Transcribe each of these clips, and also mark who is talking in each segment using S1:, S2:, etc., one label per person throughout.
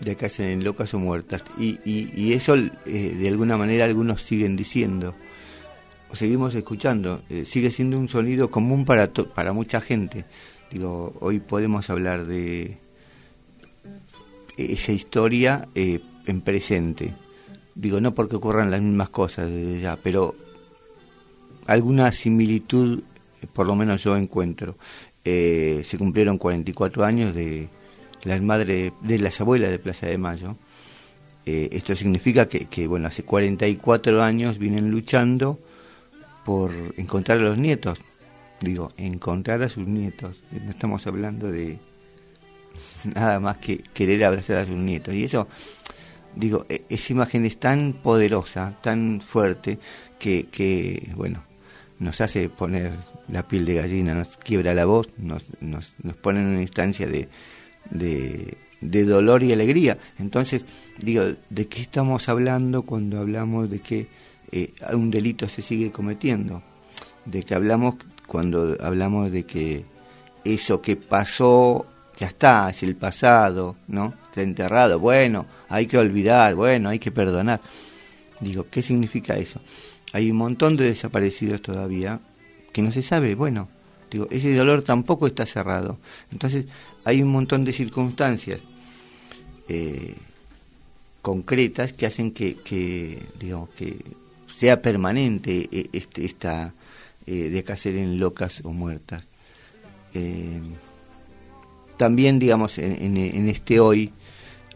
S1: de acá en locas o muertas. Y, y, eso, eh, de alguna manera, algunos siguen diciendo, o seguimos escuchando, eh, sigue siendo un sonido común para, para mucha gente. Digo, hoy podemos hablar de esa historia eh, en presente. Digo, no porque ocurran las mismas cosas desde ya, pero alguna similitud, por lo menos yo encuentro. se cumplieron 44 años de las madres, de las abuelas de Plaza de Mayo. Eh, esto significa que, que, bueno, hace 44 años vienen luchando por encontrar a los nietos. Digo, encontrar a sus nietos. No estamos hablando de nada más que querer abrazar a sus nietos. Y eso, digo, e, esa imagen es tan poderosa, tan fuerte, que, que bueno, nos hace poner la piel de gallina, nos quiebra la voz, nos, nos, nos pone en una instancia de, de, dolor y alegría. Entonces, digo, ¿de qué estamos hablando cuando hablamos de que eh, un delito se sigue cometiendo? De que hablamos cuando hablamos de que eso que pasó ya está, es el pasado, ¿no? Está enterrado. Bueno, hay que olvidar, bueno, hay que perdonar. Digo, ¿qué significa eso? Hay un montón de desaparecidos todavía que no se sabe, bueno, ese dolor tampoco está cerrado. Entonces, hay un montón de circunstancias eh, concretas que hacen que, que, digamos, que sea permanente eh, este, esta eh, de cacer en locas o muertas. también, digamos, en, en, este hoy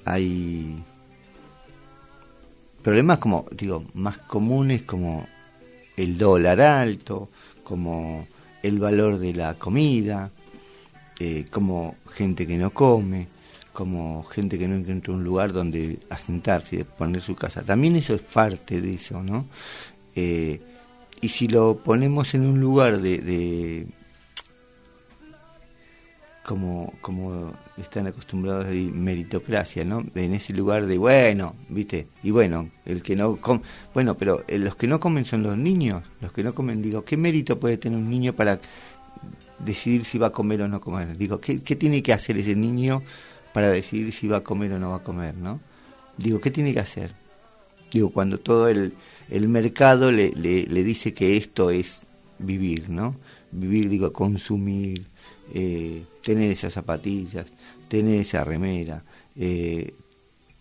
S1: hay problemas como, digo, más comunes como el dólar alto, como el valor de la comida, eh, como gente que no come, como gente que no encuentra un lugar donde asentarse y poner su casa. También eso es parte de eso, ¿no? Eh, y si lo ponemos en un lugar de, como, como están acostumbrados a meritocracia, ¿no? En ese lugar de, bueno, ¿viste? Y bueno, el que no come, bueno, pero eh, los que no comen son los niños, los que no comen, digo, ¿qué mérito puede tener un niño para decidir si va a comer o no comer. Digo, ¿qué, tiene que hacer ese niño para decidir si va a comer o no va a comer, no? Digo, ¿qué tiene que hacer? Digo, cuando todo el, el mercado le, le, dice que esto es vivir, ¿no? Vivir, digo, consumir, eh, tener esas zapatillas, tener esa remera, eh,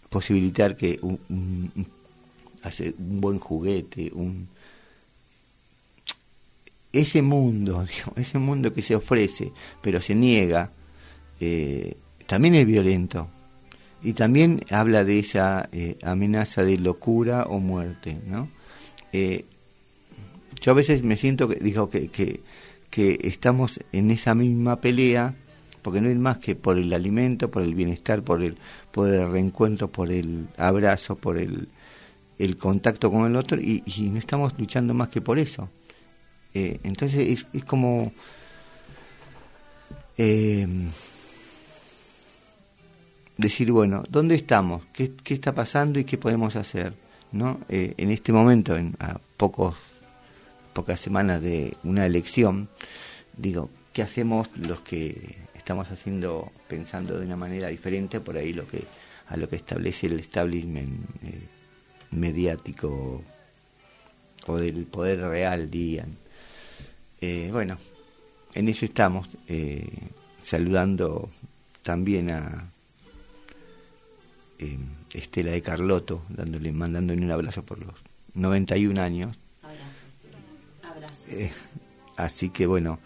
S1: posibilitar que un, un, buen juguete, un, ese mundo, ese mundo que se ofrece, pero se niega, eh, también es violento. Y también habla de esa amenaza de locura o muerte, ¿no? Yo a veces me siento que, digo, que, que, estamos en esa misma pelea, porque no es más que por el alimento, por el bienestar, por el, por el reencuentro, por el abrazo, por el, contacto con el otro, y no estamos luchando más que por eso. Eh, entonces es, como... Eh, decir, bueno, ¿dónde estamos? ¿Qué, está pasando y qué podemos hacer? ¿no? Eh, en este momento, en, a pocos, pocas semanas de una elección, digo, ¿qué hacemos los que estamos haciendo, pensando de una manera diferente por ahí lo que, a lo que establece el establishment mediático o del poder real, digan? Eh, bueno, en eso estamos, eh, saludando también a eh, Estela de Carloto, dándole, mandándole un abrazo por los 91 años. Abrazo. así que bueno.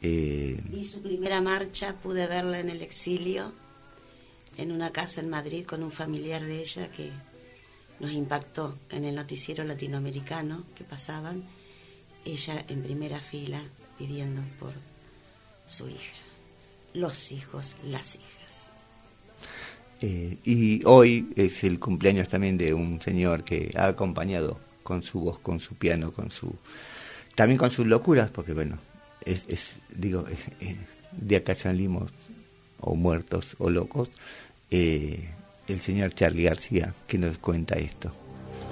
S2: Vi su primera marcha, pude verla en el exilio, en una casa en Madrid con un familiar de ella que nos impactó en el noticiero latinoamericano que pasaban ella en primera fila pidiendo por su hija, los hijos, las hijas.
S1: Eh, y hoy es el cumpleaños también de un señor que ha acompañado con su voz, con su piano, con su también con sus locuras, porque bueno, es, es digo, de acá salimos o muertos o locos, eh, el señor Charlie García que nos cuenta esto.